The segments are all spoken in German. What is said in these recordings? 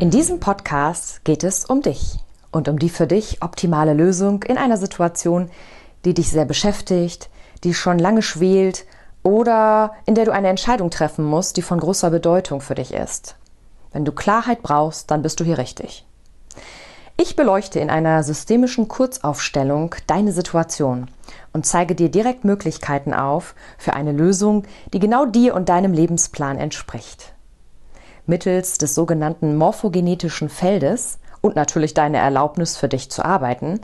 In diesem Podcast geht es um dich und um die für dich optimale Lösung in einer Situation, die dich sehr beschäftigt, die schon lange schwelt oder in der du eine Entscheidung treffen musst, die von großer Bedeutung für dich ist. Wenn du Klarheit brauchst, dann bist du hier richtig. Ich beleuchte in einer systemischen Kurzaufstellung deine Situation und zeige dir direkt Möglichkeiten auf für eine Lösung, die genau dir und deinem Lebensplan entspricht. Mittels des sogenannten morphogenetischen Feldes und natürlich deine Erlaubnis für dich zu arbeiten,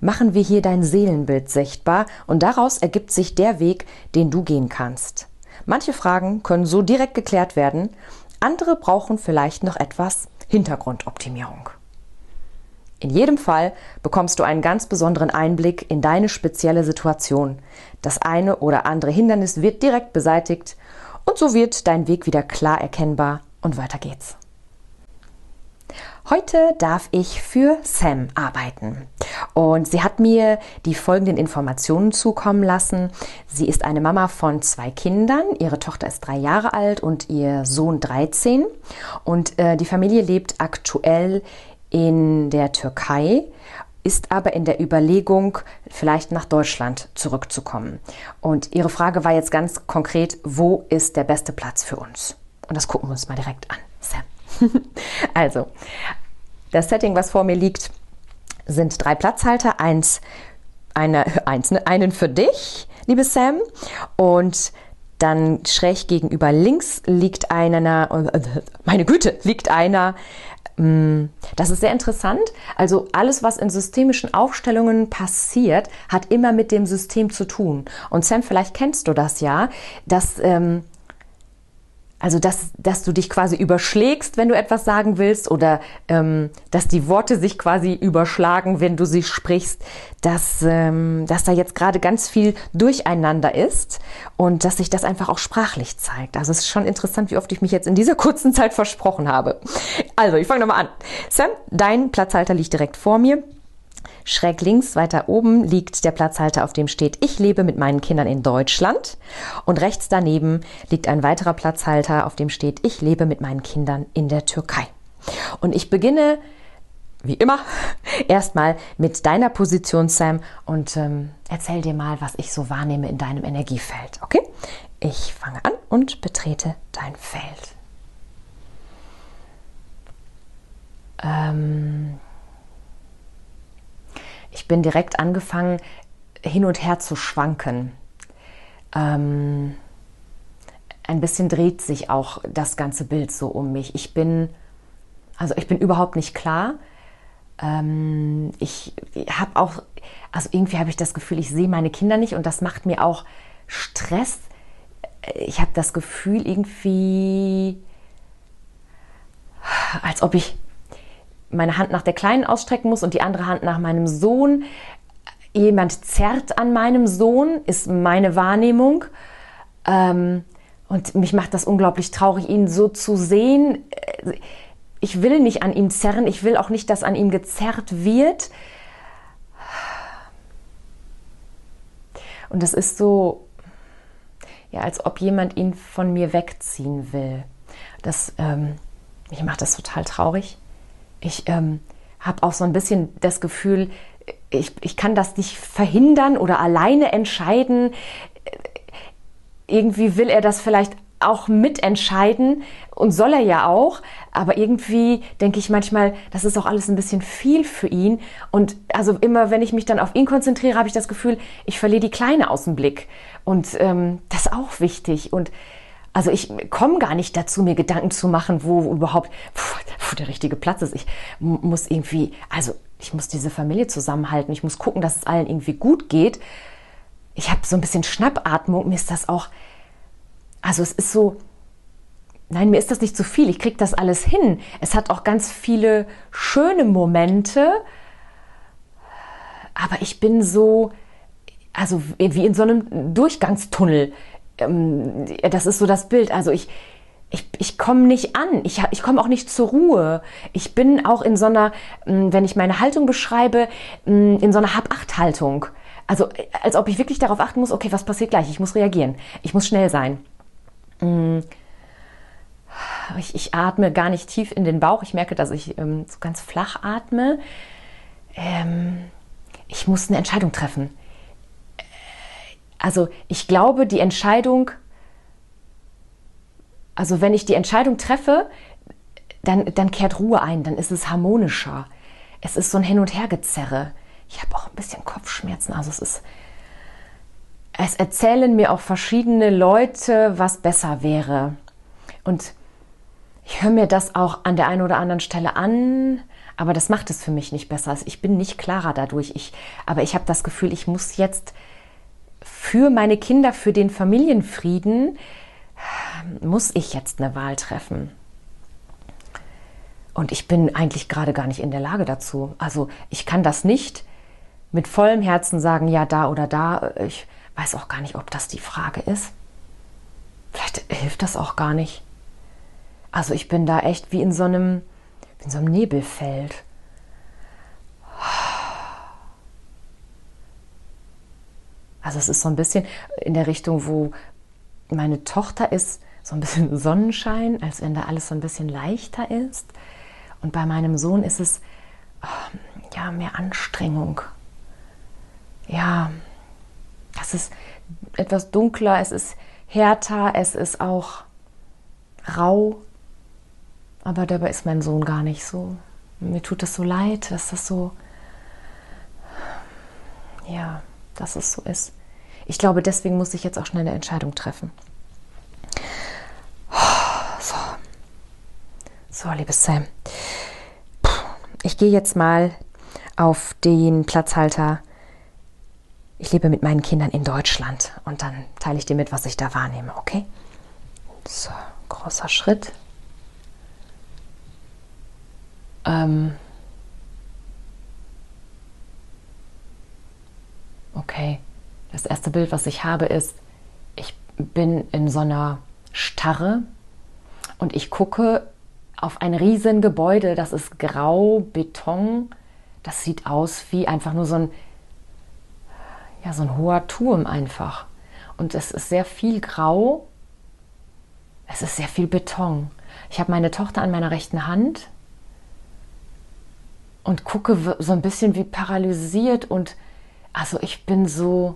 machen wir hier dein Seelenbild sichtbar und daraus ergibt sich der Weg, den du gehen kannst. Manche Fragen können so direkt geklärt werden, andere brauchen vielleicht noch etwas Hintergrundoptimierung. In jedem Fall bekommst du einen ganz besonderen Einblick in deine spezielle Situation. Das eine oder andere Hindernis wird direkt beseitigt und so wird dein Weg wieder klar erkennbar und weiter geht's. Heute darf ich für Sam arbeiten und sie hat mir die folgenden Informationen zukommen lassen. Sie ist eine Mama von zwei Kindern. Ihre Tochter ist drei Jahre alt und ihr Sohn 13. Und äh, die Familie lebt aktuell in der Türkei, ist aber in der Überlegung, vielleicht nach Deutschland zurückzukommen. Und ihre Frage war jetzt ganz konkret, wo ist der beste Platz für uns? Und das gucken wir uns mal direkt an. Sam. also, das Setting, was vor mir liegt, sind drei Platzhalter. Eins, eine, eins, ne, einen für dich, liebe Sam. Und dann schräg gegenüber links liegt einer, meine Güte, liegt einer. Mm, das ist sehr interessant. Also alles, was in systemischen Aufstellungen passiert, hat immer mit dem System zu tun. Und Sam, vielleicht kennst du das ja, dass ähm, also, dass, dass du dich quasi überschlägst, wenn du etwas sagen willst, oder ähm, dass die Worte sich quasi überschlagen, wenn du sie sprichst, dass, ähm, dass da jetzt gerade ganz viel durcheinander ist und dass sich das einfach auch sprachlich zeigt. Also, es ist schon interessant, wie oft ich mich jetzt in dieser kurzen Zeit versprochen habe. Also, ich fange nochmal an. Sam, dein Platzhalter liegt direkt vor mir. Schräg links weiter oben liegt der Platzhalter, auf dem steht Ich lebe mit meinen Kindern in Deutschland. Und rechts daneben liegt ein weiterer Platzhalter, auf dem steht Ich lebe mit meinen Kindern in der Türkei. Und ich beginne, wie immer, erstmal mit deiner Position, Sam, und ähm, erzähl dir mal, was ich so wahrnehme in deinem Energiefeld. Okay? Ich fange an und betrete dein Feld. Ähm, ich bin direkt angefangen, hin und her zu schwanken. Ähm, ein bisschen dreht sich auch das ganze Bild so um mich. Ich bin, also ich bin überhaupt nicht klar. Ähm, ich habe auch, also irgendwie habe ich das Gefühl, ich sehe meine Kinder nicht und das macht mir auch Stress. Ich habe das Gefühl irgendwie, als ob ich meine Hand nach der Kleinen ausstrecken muss und die andere Hand nach meinem Sohn. Jemand zerrt an meinem Sohn, ist meine Wahrnehmung. Ähm, und mich macht das unglaublich traurig, ihn so zu sehen. Ich will nicht an ihm zerren, ich will auch nicht, dass an ihm gezerrt wird. Und das ist so, ja, als ob jemand ihn von mir wegziehen will. Das, ähm, mich macht das total traurig ich ähm, habe auch so ein bisschen das Gefühl, ich, ich kann das nicht verhindern oder alleine entscheiden. Irgendwie will er das vielleicht auch mitentscheiden und soll er ja auch, aber irgendwie denke ich manchmal, das ist auch alles ein bisschen viel für ihn. Und also immer wenn ich mich dann auf ihn konzentriere, habe ich das Gefühl, ich verliere die Kleine aus dem Blick. Und ähm, das ist auch wichtig. Und also ich komme gar nicht dazu, mir Gedanken zu machen, wo überhaupt wo der richtige Platz ist. Ich muss irgendwie, also ich muss diese Familie zusammenhalten. Ich muss gucken, dass es allen irgendwie gut geht. Ich habe so ein bisschen Schnappatmung. Mir ist das auch, also es ist so, nein, mir ist das nicht zu viel, ich kriege das alles hin. Es hat auch ganz viele schöne Momente, aber ich bin so, also wie in so einem Durchgangstunnel. Ähm, das ist so das Bild. Also ich, ich, ich komme nicht an, ich, ich komme auch nicht zur Ruhe. Ich bin auch in so einer, mm, wenn ich meine Haltung beschreibe, mm, in so einer Hab-Acht-Haltung. Also als ob ich wirklich darauf achten muss, okay, was passiert gleich? Ich muss reagieren. Ich muss schnell sein. Mm. Ich, ich atme gar nicht tief in den Bauch. Ich merke, dass ich ähm, so ganz flach atme. Ähm, ich muss eine Entscheidung treffen. Also ich glaube, die Entscheidung, also wenn ich die Entscheidung treffe, dann, dann kehrt Ruhe ein, dann ist es harmonischer. Es ist so ein Hin- und Hergezerre. Ich habe auch ein bisschen Kopfschmerzen. Also es ist, es erzählen mir auch verschiedene Leute, was besser wäre. Und ich höre mir das auch an der einen oder anderen Stelle an, aber das macht es für mich nicht besser. Also ich bin nicht klarer dadurch. Ich, aber ich habe das Gefühl, ich muss jetzt für meine Kinder, für den Familienfrieden, muss ich jetzt eine Wahl treffen. Und ich bin eigentlich gerade gar nicht in der Lage dazu. Also ich kann das nicht mit vollem Herzen sagen, ja, da oder da. Ich weiß auch gar nicht, ob das die Frage ist. Vielleicht hilft das auch gar nicht. Also ich bin da echt wie in so einem, in so einem Nebelfeld. Also es ist so ein bisschen in der Richtung, wo meine Tochter ist, so ein bisschen Sonnenschein, als wenn da alles so ein bisschen leichter ist. Und bei meinem Sohn ist es oh, ja mehr Anstrengung. Ja, es ist etwas dunkler, es ist härter, es ist auch rau. Aber dabei ist mein Sohn gar nicht so. Mir tut es so leid, dass das so, ja, dass es so ist. Ich glaube, deswegen muss ich jetzt auch schnell eine Entscheidung treffen. So, so liebes Sam. Ich gehe jetzt mal auf den Platzhalter. Ich lebe mit meinen Kindern in Deutschland und dann teile ich dir mit, was ich da wahrnehme, okay? So, großer Schritt. Ähm, okay, das erste Bild, was ich habe, ist, ich bin in so einer Starre und ich gucke auf ein riesen Gebäude, das ist grau, Beton. Das sieht aus wie einfach nur so ein, ja, so ein hoher Turm einfach. Und es ist sehr viel grau. Es ist sehr viel Beton. Ich habe meine Tochter an meiner rechten Hand und gucke so ein bisschen wie paralysiert und also ich bin so,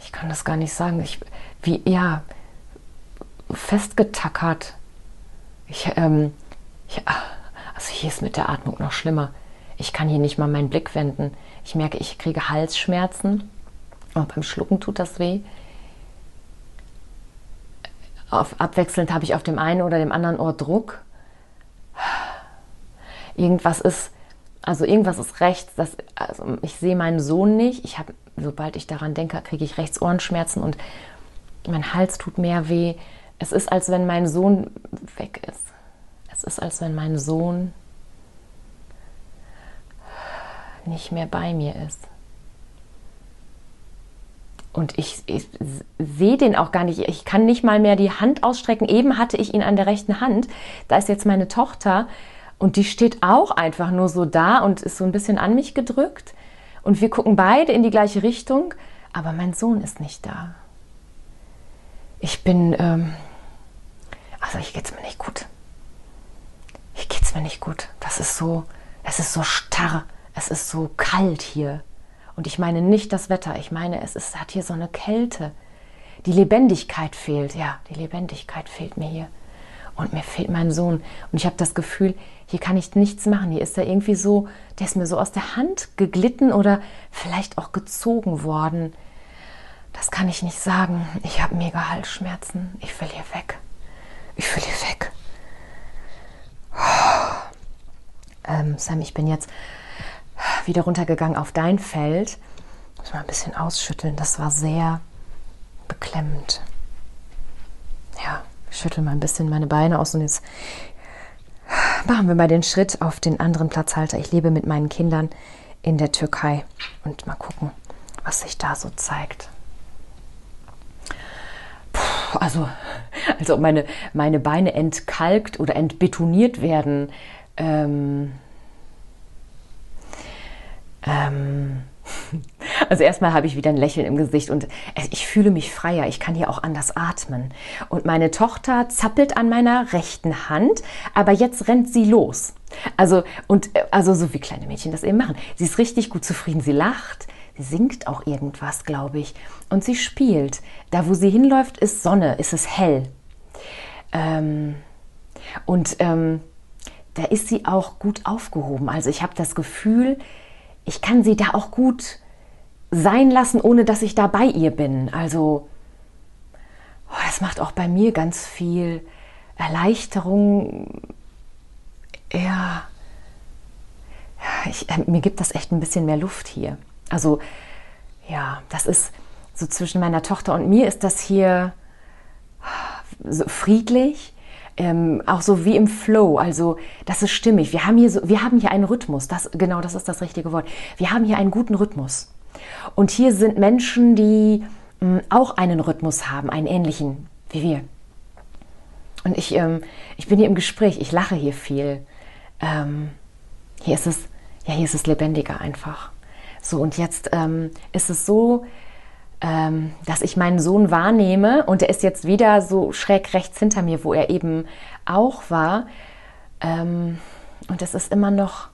ich kann das gar nicht sagen, ich, wie, ja, festgetackert. Ich, ähm, ich, also hier ist mit der Atmung noch schlimmer. Ich kann hier nicht mal meinen Blick wenden. Ich merke, ich kriege Halsschmerzen. Auch beim Schlucken tut das weh. Auf, abwechselnd habe ich auf dem einen oder dem anderen Ohr Druck. Irgendwas ist, also irgendwas ist rechts. Das, also ich sehe meinen Sohn nicht. Ich habe, sobald ich daran denke, kriege ich rechts Ohrenschmerzen und mein Hals tut mehr weh. Es ist, als wenn mein Sohn weg ist. Es ist, als wenn mein Sohn nicht mehr bei mir ist. Und ich, ich sehe den auch gar nicht. Ich kann nicht mal mehr die Hand ausstrecken. Eben hatte ich ihn an der rechten Hand. Da ist jetzt meine Tochter und die steht auch einfach nur so da und ist so ein bisschen an mich gedrückt. Und wir gucken beide in die gleiche Richtung, aber mein Sohn ist nicht da. Ich bin, ähm, also ich geht's mir nicht gut. Hier geht's mir nicht gut. Das ist so, es ist so starr, es ist so kalt hier. Und ich meine nicht das Wetter, ich meine, es ist, hat hier so eine Kälte. Die Lebendigkeit fehlt, ja, die Lebendigkeit fehlt mir hier. Und mir fehlt mein Sohn. Und ich habe das Gefühl, hier kann ich nichts machen. Hier ist er irgendwie so, der ist mir so aus der Hand geglitten oder vielleicht auch gezogen worden. Das kann ich nicht sagen. Ich habe mega Halsschmerzen. Ich will hier weg. Ich will hier weg. Ähm, Sam, ich bin jetzt wieder runtergegangen auf dein Feld. Muss mal ein bisschen ausschütteln. Das war sehr beklemmend. Ich schüttel mal ein bisschen meine Beine aus und jetzt machen wir mal den Schritt auf den anderen Platzhalter. Ich lebe mit meinen Kindern in der Türkei und mal gucken, was sich da so zeigt. Puh, also, als ob meine, meine Beine entkalkt oder entbetoniert werden. Ähm, ähm, also erstmal habe ich wieder ein Lächeln im Gesicht und ich fühle mich freier. Ich kann hier auch anders atmen. Und meine Tochter zappelt an meiner rechten Hand, aber jetzt rennt sie los. Also und also so wie kleine Mädchen das eben machen. Sie ist richtig gut zufrieden. Sie lacht. Sie singt auch irgendwas, glaube ich. Und sie spielt. Da, wo sie hinläuft, ist Sonne, ist es hell. Ähm, und ähm, da ist sie auch gut aufgehoben. Also ich habe das Gefühl, ich kann sie da auch gut sein lassen, ohne dass ich da bei ihr bin. Also oh, das macht auch bei mir ganz viel Erleichterung. Ja, ich, äh, mir gibt das echt ein bisschen mehr Luft hier. Also ja, das ist so zwischen meiner Tochter und mir ist das hier so friedlich ähm, auch so wie im Flow. Also das ist stimmig. Wir haben hier, so, wir haben hier einen Rhythmus. Das, genau, das ist das richtige Wort. Wir haben hier einen guten Rhythmus. Und hier sind Menschen, die mh, mm, auch einen Rhythmus haben, einen ähnlichen wie wir. Und ich, ähm, ich bin hier im Gespräch. Ich lache hier viel. Ähm, hier ist es, ja, hier ist es lebendiger einfach. So und jetzt ähm, ist es so, ähm, dass ich meinen Sohn wahrnehme und er ist jetzt wieder so schräg rechts hinter mir, wo er eben auch war. Ähm, und es ist immer noch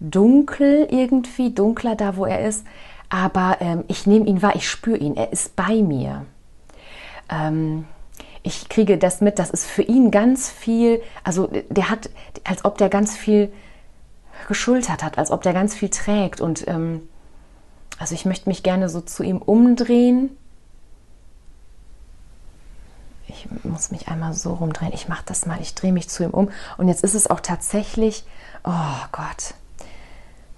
dunkel irgendwie, dunkler da, wo er ist. Aber ähm, ich nehme ihn wahr, ich spüre ihn, er ist bei mir. Ähm, ich kriege das mit, das ist für ihn ganz viel, also der hat, als ob der ganz viel geschultert hat, als ob der ganz viel trägt und ähm, also ich möchte mich gerne so zu ihm umdrehen. Ich muss mich einmal so rumdrehen. Ich mache das mal. Ich drehe mich zu ihm um. Und jetzt ist es auch tatsächlich, oh Gott,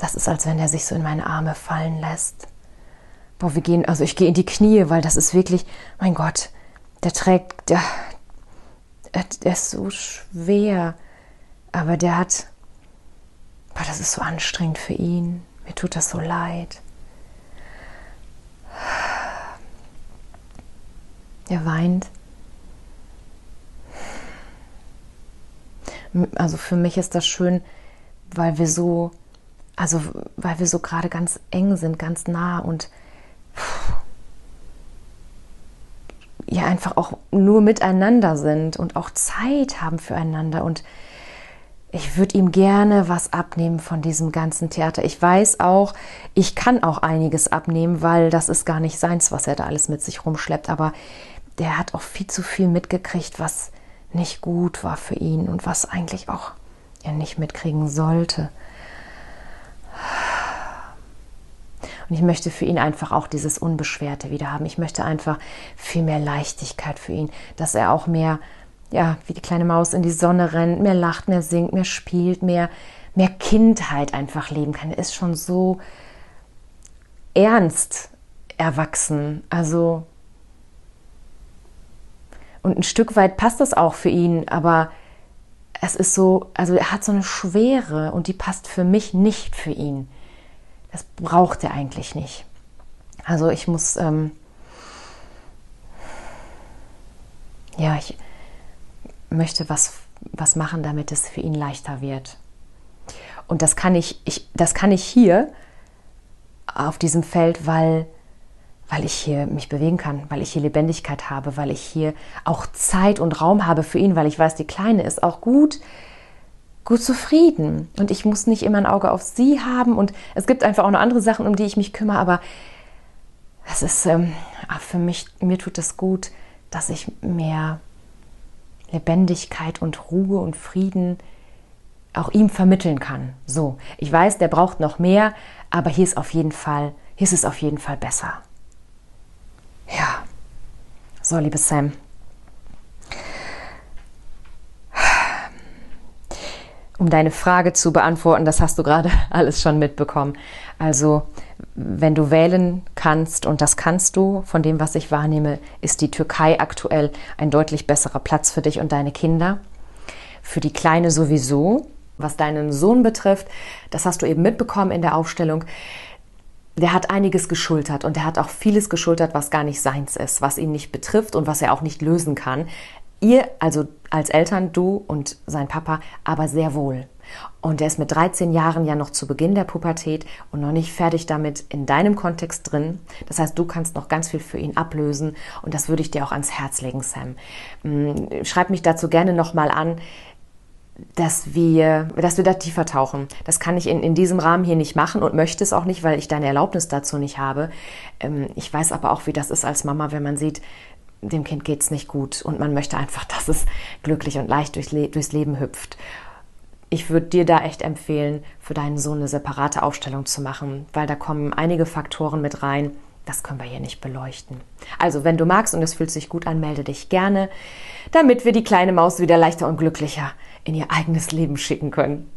das ist, als wenn er sich so in meine Arme fallen lässt. Boah, wir gehen, also ich gehe in die Knie, weil das ist wirklich, mein Gott, der trägt, der, der ist so schwer. Aber der hat, boah, das ist so anstrengend für ihn. Mir tut das so leid. Er weint. Also für mich ist das schön, weil wir so, also weil wir so gerade ganz eng sind, ganz nah und ja einfach auch nur miteinander sind und auch Zeit haben füreinander und ich würde ihm gerne was abnehmen von diesem ganzen Theater. Ich weiß auch, ich kann auch einiges abnehmen, weil das ist gar nicht seins, was er da alles mit sich rumschleppt. Aber der hat auch viel zu viel mitgekriegt, was nicht gut war für ihn und was eigentlich auch er nicht mitkriegen sollte. Und ich möchte für ihn einfach auch dieses Unbeschwerte wieder haben. Ich möchte einfach viel mehr Leichtigkeit für ihn, dass er auch mehr ja, wie die kleine Maus in die Sonne rennt, mehr lacht, mehr singt, mehr spielt, mehr, mehr Kindheit einfach leben kann. Er ist schon so ernst erwachsen. Also, und ein Stück weit passt das auch für ihn, aber es ist so, also er hat so eine Schwere und die passt für mich nicht für ihn. Das braucht er eigentlich nicht. Also ich muss, ähm, ja, ich, möchte was, was machen, damit es für ihn leichter wird. Und das kann ich, ich, das kann ich hier auf diesem Feld, weil, weil ich hier mich bewegen kann, weil ich hier Lebendigkeit habe, weil ich hier auch Zeit und Raum habe für ihn, weil ich weiß, die Kleine ist auch gut, gut zufrieden und ich muss nicht immer ein Auge auf sie haben und es gibt einfach auch noch andere Sachen, um die ich mich kümmere, aber es ist ähm, für mich, mir tut es gut, dass ich mehr Lebendigkeit und Ruhe und Frieden auch ihm vermitteln kann. So, ich weiß, der braucht noch mehr, aber hier ist auf jeden Fall, hier ist es auf jeden Fall besser. Ja. So, liebe Sam. Um deine Frage zu beantworten, das hast du gerade alles schon mitbekommen. Also, wenn du wählen kannst, und das kannst du, von dem, was ich wahrnehme, ist die Türkei aktuell ein deutlich besserer Platz für dich und deine Kinder. Für die Kleine sowieso. Was deinen Sohn betrifft, das hast du eben mitbekommen in der Aufstellung. Der hat einiges geschultert und er hat auch vieles geschultert, was gar nicht seins ist, was ihn nicht betrifft und was er auch nicht lösen kann. Ihr, also als Eltern, du und sein Papa, aber sehr wohl. Und er ist mit 13 Jahren ja noch zu Beginn der Pubertät und noch nicht fertig damit in deinem Kontext drin. Das heißt, du kannst noch ganz viel für ihn ablösen und das würde ich dir auch ans Herz legen, Sam. Mm, schreib mich dazu gerne nochmal an dass wir, dass wir da tiefer tauchen. Das kann ich in, in diesem Rahmen hier nicht machen und möchte es auch nicht, weil ich deine Erlaubnis dazu nicht habe. Ähm, ich weiß aber auch, wie das ist als Mama, wenn man sieht, dem Kind geht es nicht gut und man möchte einfach, dass es glücklich und leicht durchs, Le durchs Leben hüpft ich würde dir da echt empfehlen, für deinen Sohn eine separate Aufstellung zu machen, weil da kommen einige Faktoren mit rein. Das können wir hier nicht beleuchten. Also, wenn du magst und es fühlt sich gut an, melde dich gerne, damit wir die kleine Maus wieder leichter und glücklicher in ihr eigenes Leben schicken können.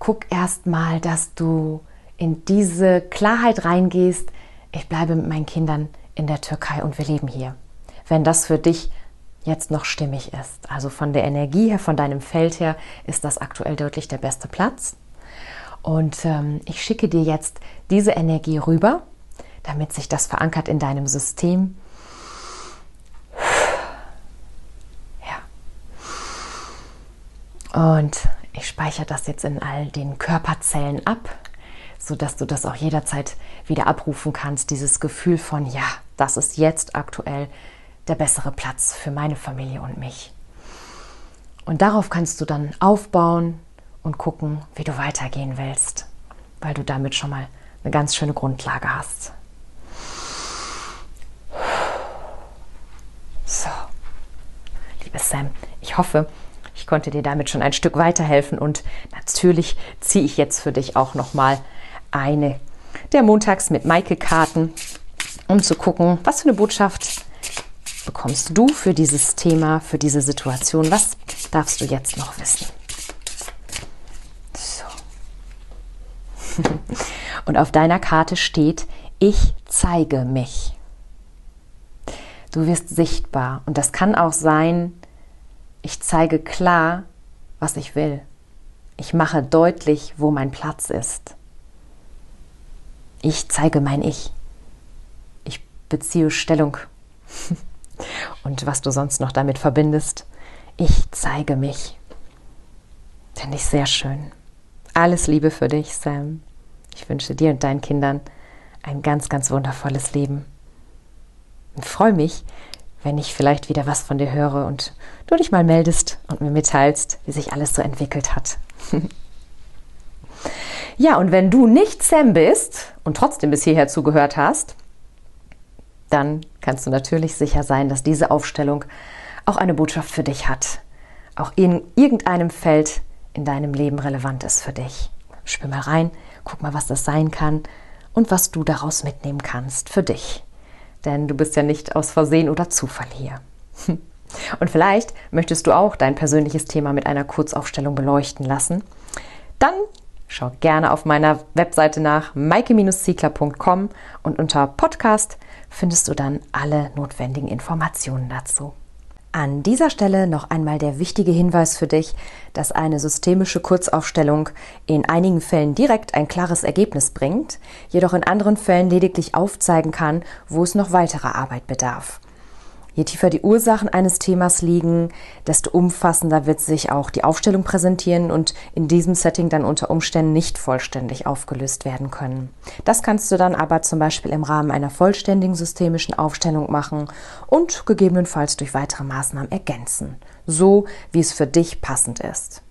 Guck erst mal, dass du in diese Klarheit reingehst. Ich bleibe mit meinen Kindern in der Türkei und wir leben hier. Wenn das für dich jetzt noch stimmig ist. Also von der Energie her, von deinem Feld her ist das aktuell deutlich der beste Platz. Und ähm, ich schicke dir jetzt diese Energie rüber, damit sich das verankert in deinem System. Ja. Und ich speichere das jetzt in all den Körperzellen ab, sodass du das auch jederzeit wieder abrufen kannst. Dieses Gefühl von, ja, das ist jetzt aktuell der bessere Platz für meine Familie und mich. Und darauf kannst du dann aufbauen und gucken, wie du weitergehen willst, weil du damit schon mal eine ganz schöne Grundlage hast. So, liebe Sam, ich hoffe, ich konnte dir damit schon ein Stück weiterhelfen und natürlich ziehe ich jetzt für dich auch noch mal eine der Montags mit Maike Karten, um zu gucken, was für eine Botschaft bekommst du für dieses Thema, für diese Situation? Was darfst du jetzt noch wissen? So. Und auf deiner Karte steht, ich zeige mich. Du wirst sichtbar. Und das kann auch sein, ich zeige klar, was ich will. Ich mache deutlich, wo mein Platz ist. Ich zeige mein Ich. Ich beziehe Stellung. und was du sonst noch damit verbindest. Ich zeige mich. Finde ich sehr schön. Alles Liebe für dich, Sam. Ich wünsche dir und deinen Kindern ein ganz, ganz wundervolles Leben. Und freue mich, wenn ich vielleicht wieder was von dir höre und du dich mal meldest und mir mitteilst, wie sich alles so entwickelt hat. ja, und wenn du nicht Sam bist und trotzdem bis hierher zugehört hast, dann kannst du natürlich sicher sein, dass diese Aufstellung auch eine Botschaft für dich hat. Auch in irgendeinem Feld in deinem Leben relevant ist für dich. Spür mal rein, guck mal, was das sein kann und was du daraus mitnehmen kannst für dich. Denn du bist ja nicht aus Versehen oder Zufall hier. Und vielleicht möchtest du auch dein persönliches Thema mit einer Kurzaufstellung beleuchten lassen. Dann schau gerne auf meiner Webseite nach maike-ziegler.com und unter Podcast findest du dann alle notwendigen Informationen dazu. An dieser Stelle noch einmal der wichtige Hinweis für dich, dass eine systemische Kurzaufstellung in einigen Fällen direkt ein klares Ergebnis bringt, jedoch in anderen Fällen lediglich aufzeigen kann, wo es noch weiterer Arbeit bedarf. Je tiefer die Ursachen eines Themas liegen, desto umfassender wird sich auch die Aufstellung präsentieren und in diesem Setting dann unter Umständen nicht vollständig aufgelöst werden können. Das kannst du dann aber zum Beispiel im Rahmen einer vollständigen systemischen Aufstellung machen und gegebenenfalls durch weitere Maßnahmen ergänzen, so wie es für dich passend ist.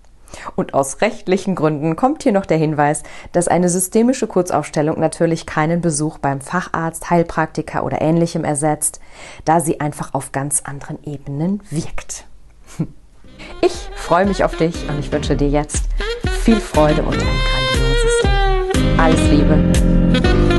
Und aus rechtlichen Gründen kommt hier noch der Hinweis, dass eine systemische Kurzaufstellung natürlich keinen Besuch beim Facharzt, Heilpraktiker oder ähnlichem ersetzt, da sie einfach auf ganz anderen Ebenen wirkt. Ich freue mich auf dich und ich wünsche dir jetzt viel Freude und ein grandioses Leben. Alles Liebe.